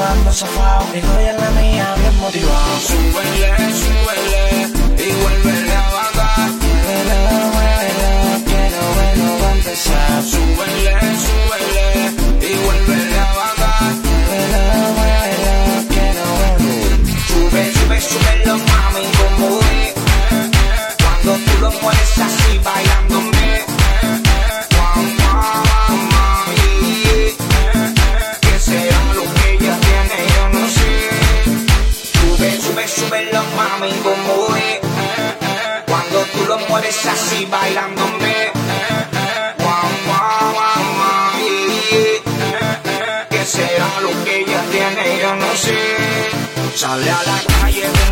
quedando zafado. Digo, y en la mía, bien motivado. Súbele, súbele y vuelve. es así bailándome. Eh, eh. Guau, guau, guau, ¿Qué será lo que ella tiene? Yo no sé. Sale a la calle.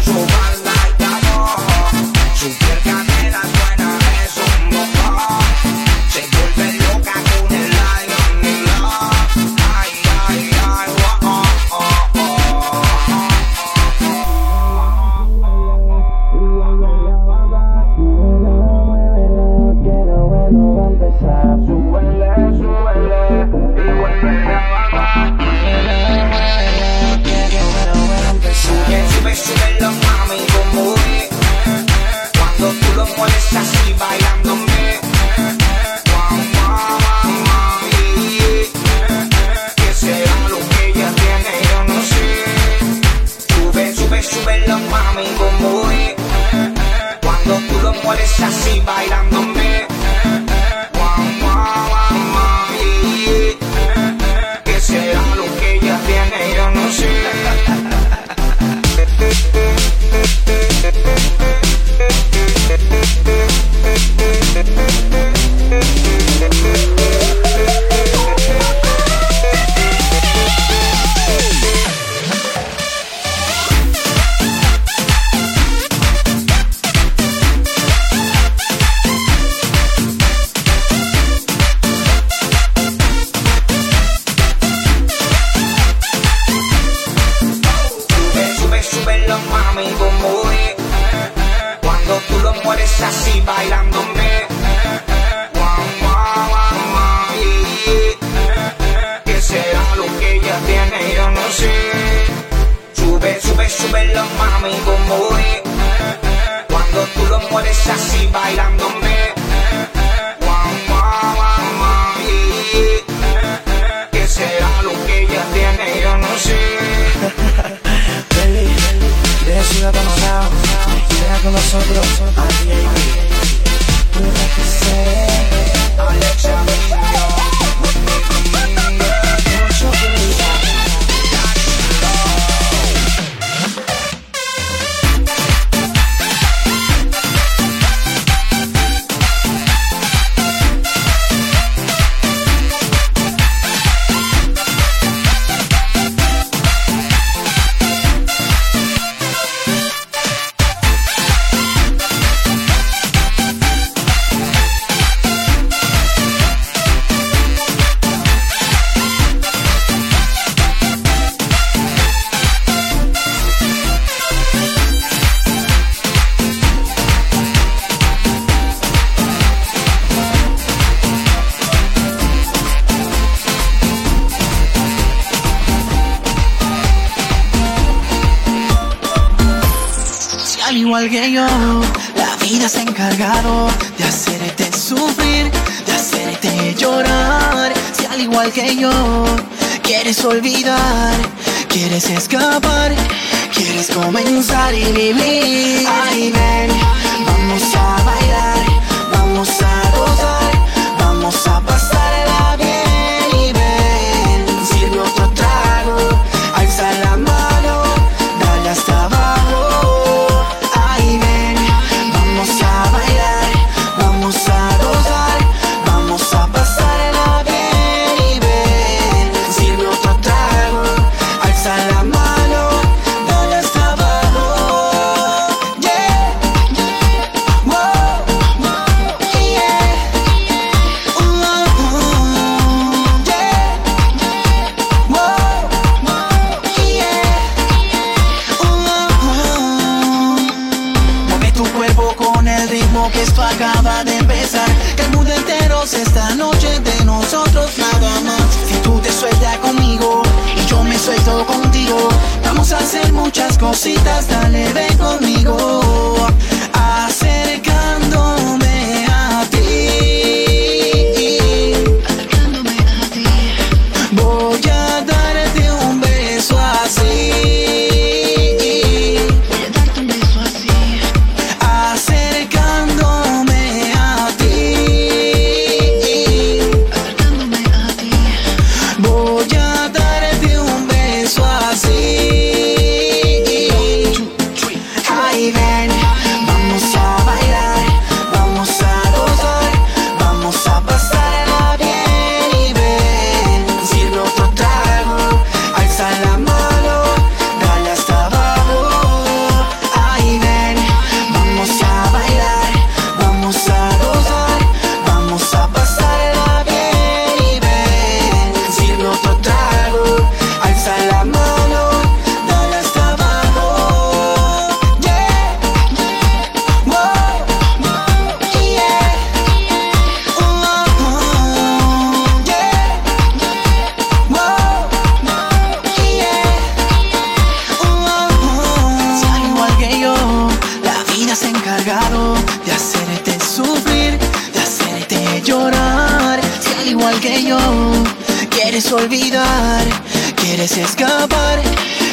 quieres escapar,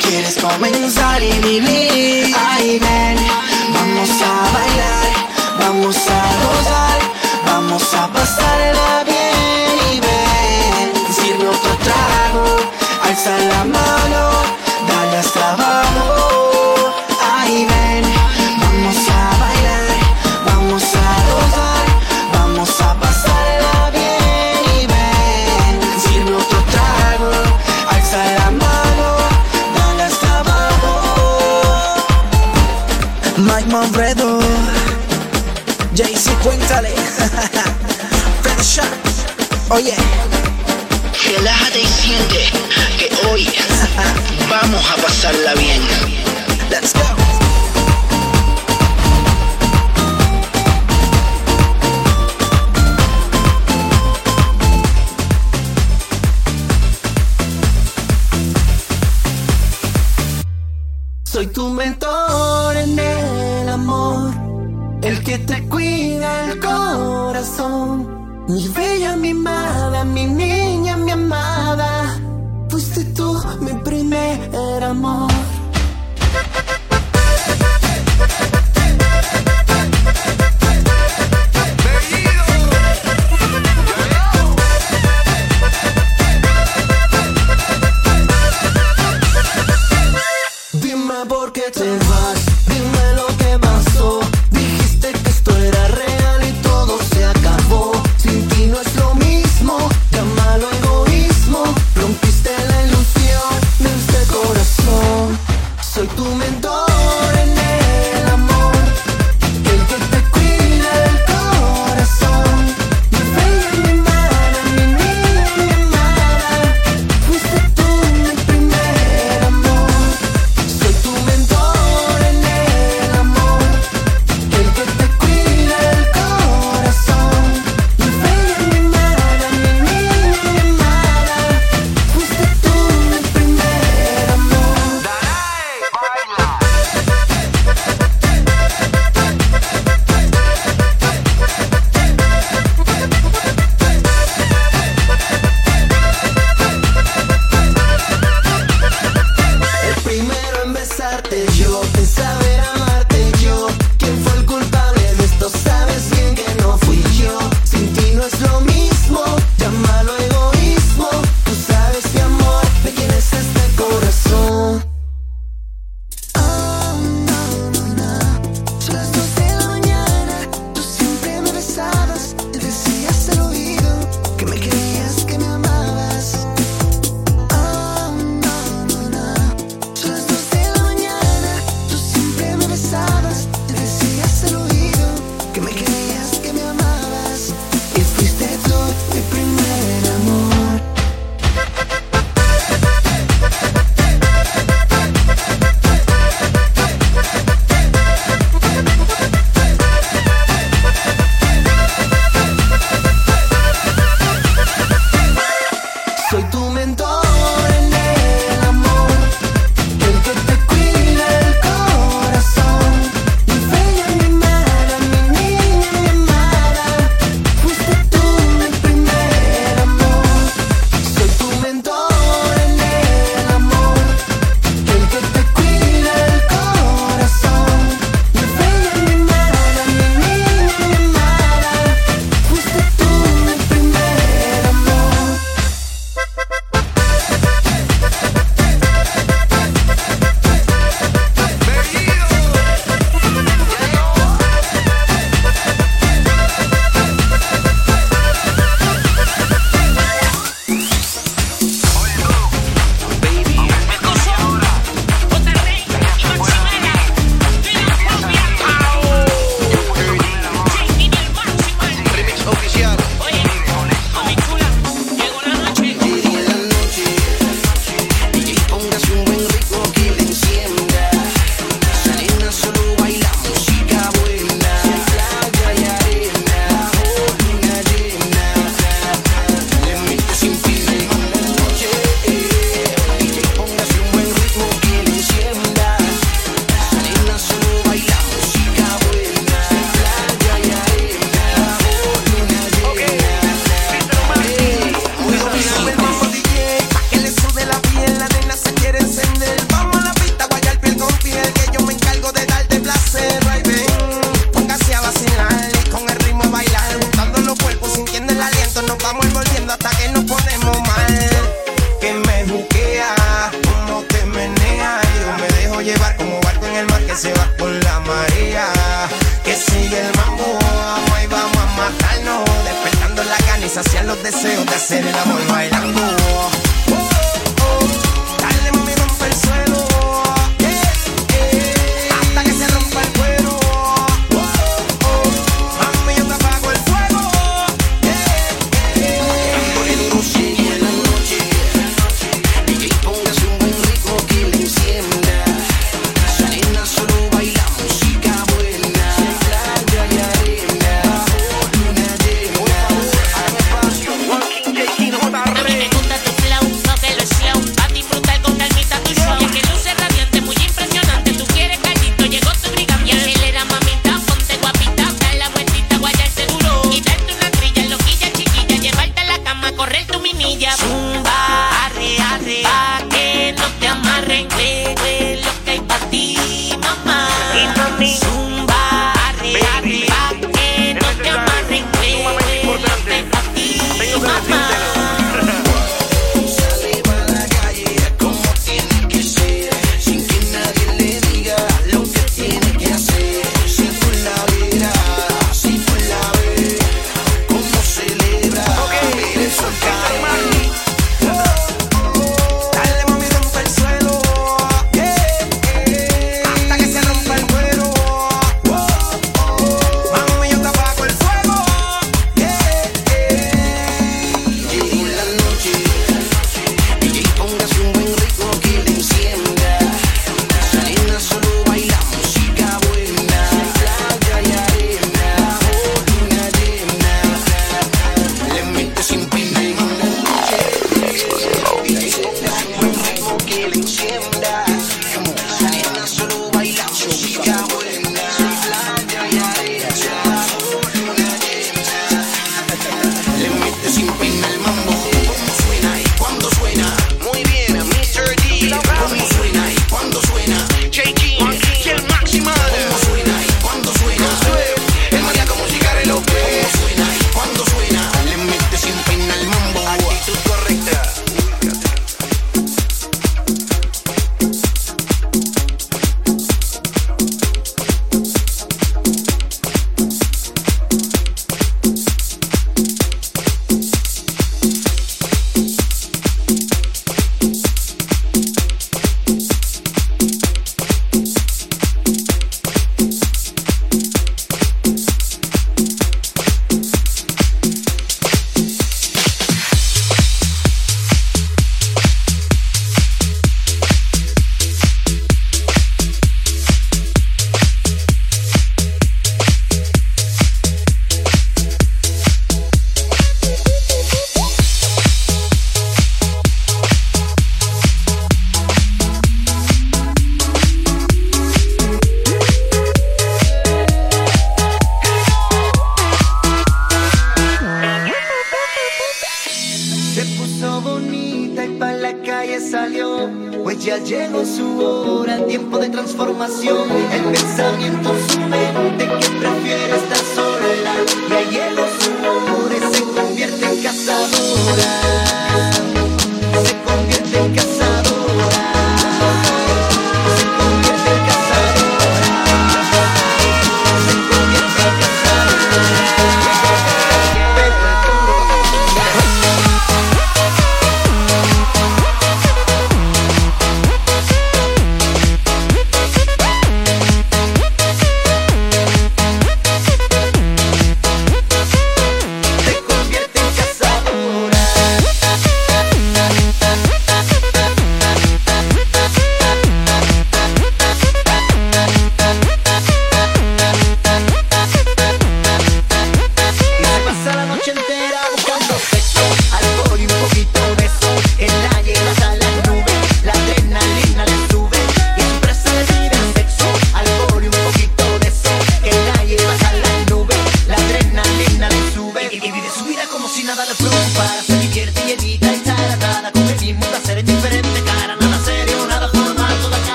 quieres comenzar y vivir. Vamos a pasarla bien.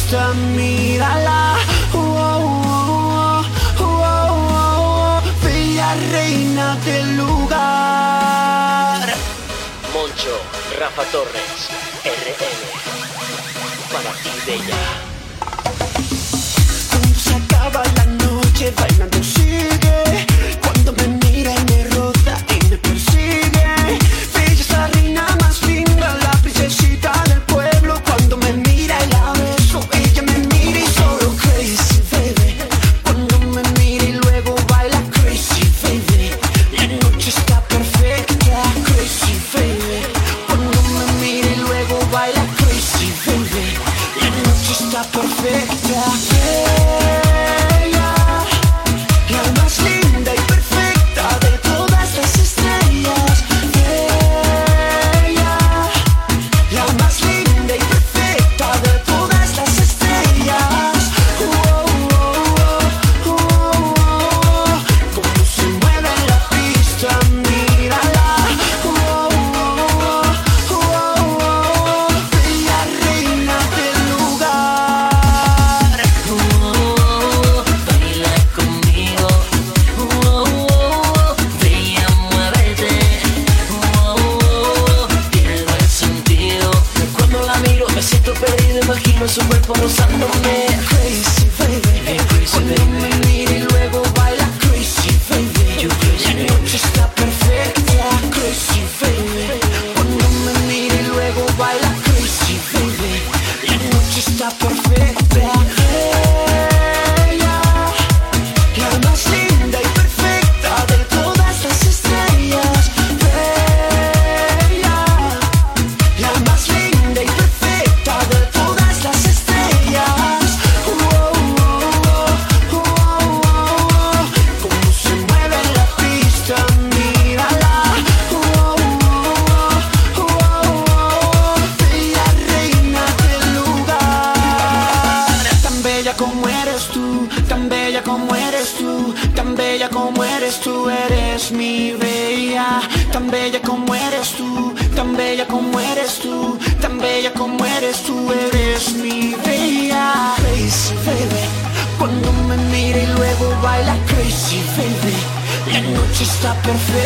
gusta, mírala. Oh, oh, oh, Bella reina del lugar. Moncho, Rafa Torres, RM. Para ti, Bella. Cuando se acaba la noche bailando. perfecto.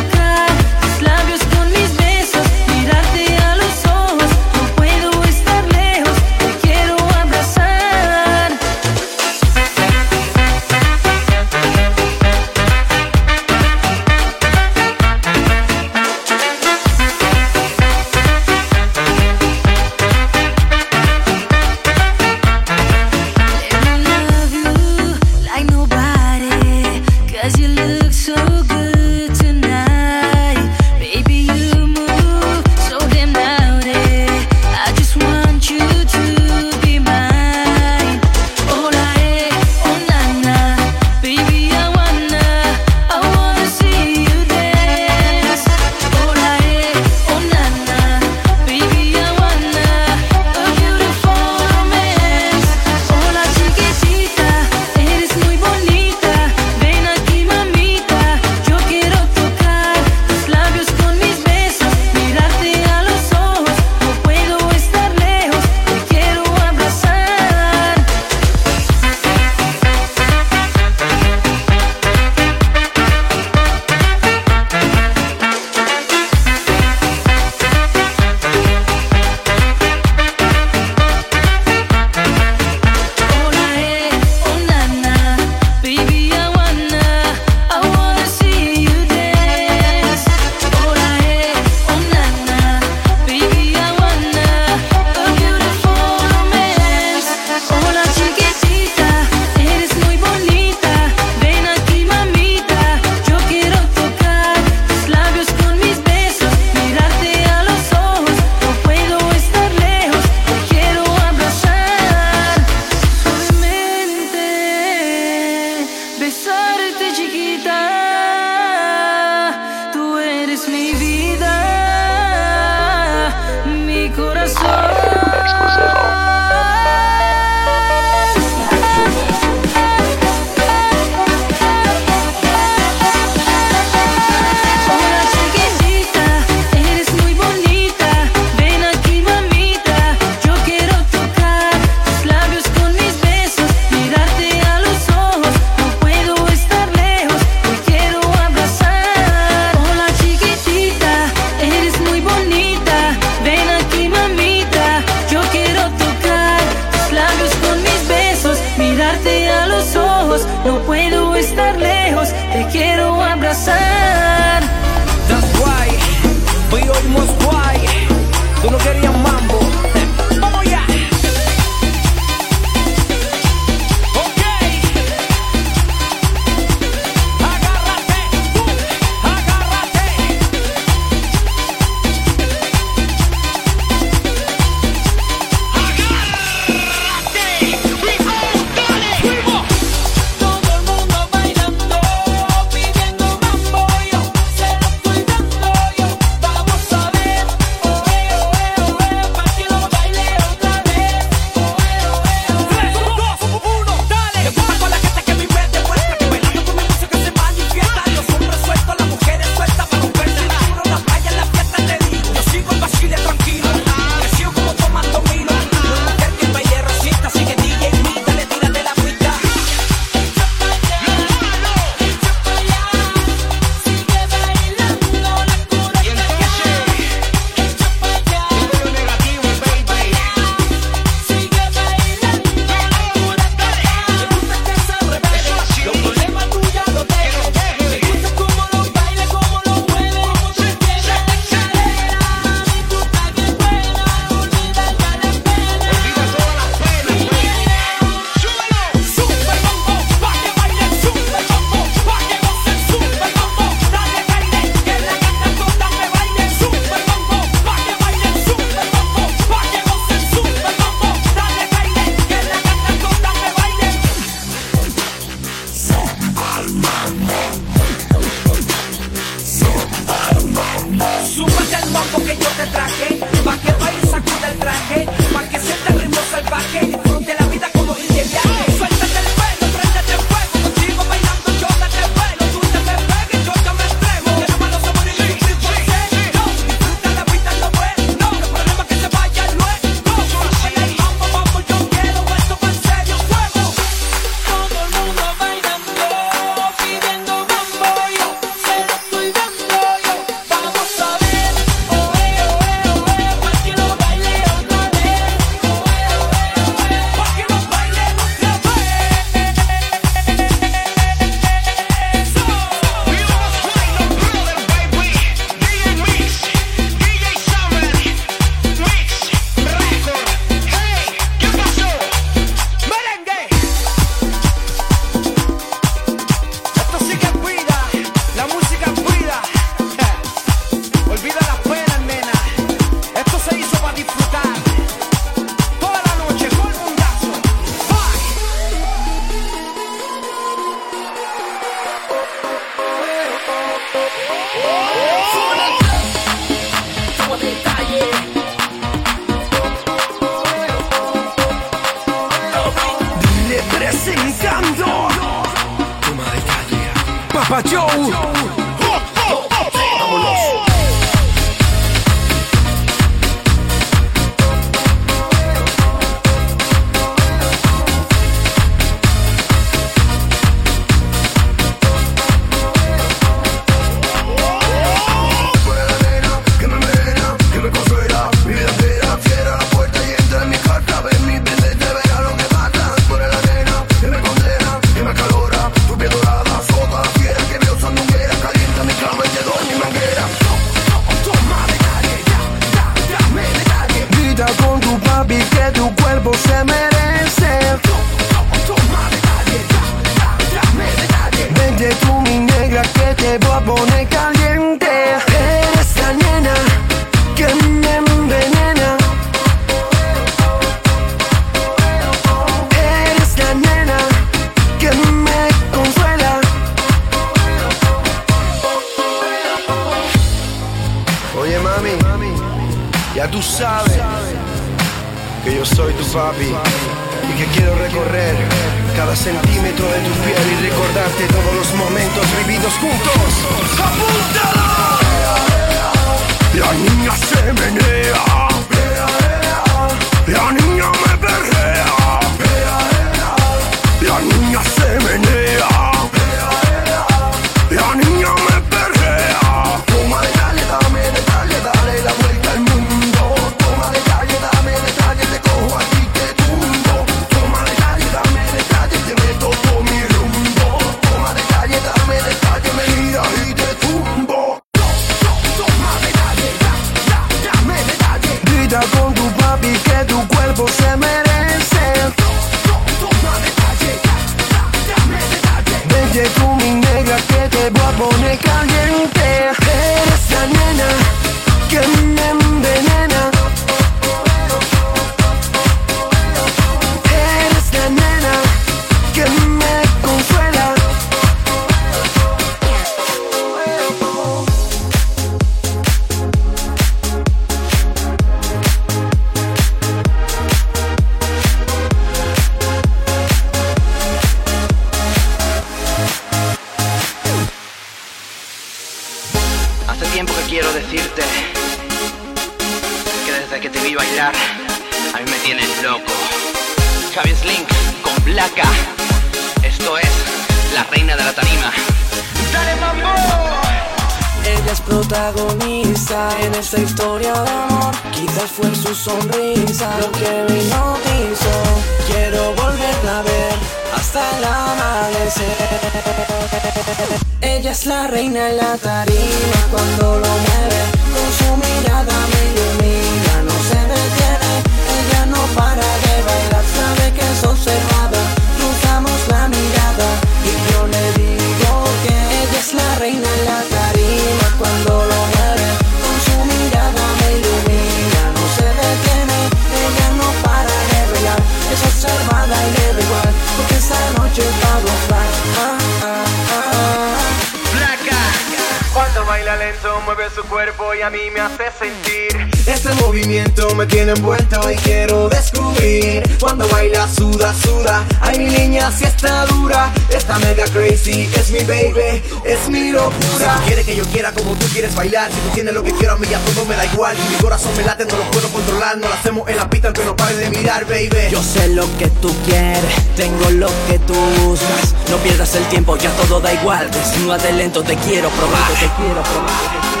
mueve su cuerpo y a mí me hace sentir. Ese movimiento me tiene envuelto y quiero descubrir. Cuando baila, suda, suda. Ay, mi niña, si está dura. Esta mega crazy es mi baby, es mi locura. Si tú quieres que yo quiera como tú quieres bailar. Si tú tienes lo que quiero, a mí ya todo me da igual. Si mi corazón me late, no lo puedo controlar. No lo hacemos en la pista, aunque no pares de mirar, baby. Yo sé lo que tú quieres, tengo lo que tú buscas. No pierdas el tiempo, ya todo da igual. Desnúdate lento, te quiero probar, te quiero probar.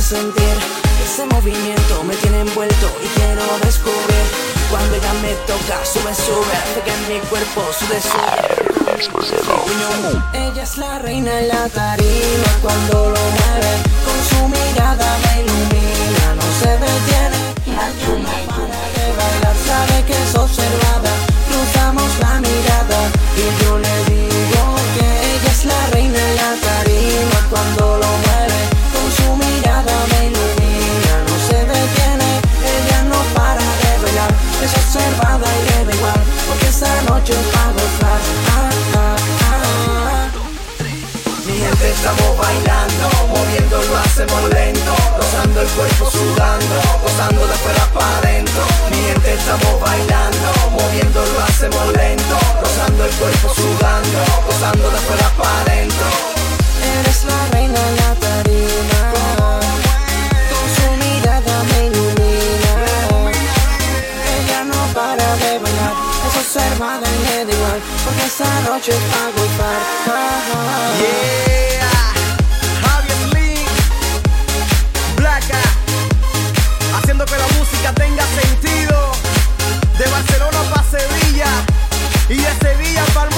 sentir. Ese movimiento me tiene envuelto y quiero descubrir. Cuando ella me toca, sube, sube, hace que mi cuerpo sube, sube. Ella es la reina en la tarima cuando lo mueve. Con su mirada me ilumina, no se detiene. Para de bailar, sabe que es observada. Cruzamos la mirada y yo le digo que ella es la reina en la tarima cuando lo reservada y da igual, porque esta noche es para gozar. Mi gente estamos bailando, moviendo lo hacemos lento, gozando el cuerpo sudando, gozando de fuera para adentro. Mi gente estamos bailando, moviendo lo hacemos lento, gozando el cuerpo sudando, gozando de fuera para adentro. Eres la reina. esta noche es para gozar. Yeah, Javier Link, Blaca, haciendo que la música tenga sentido. De Barcelona para Sevilla y de Sevilla para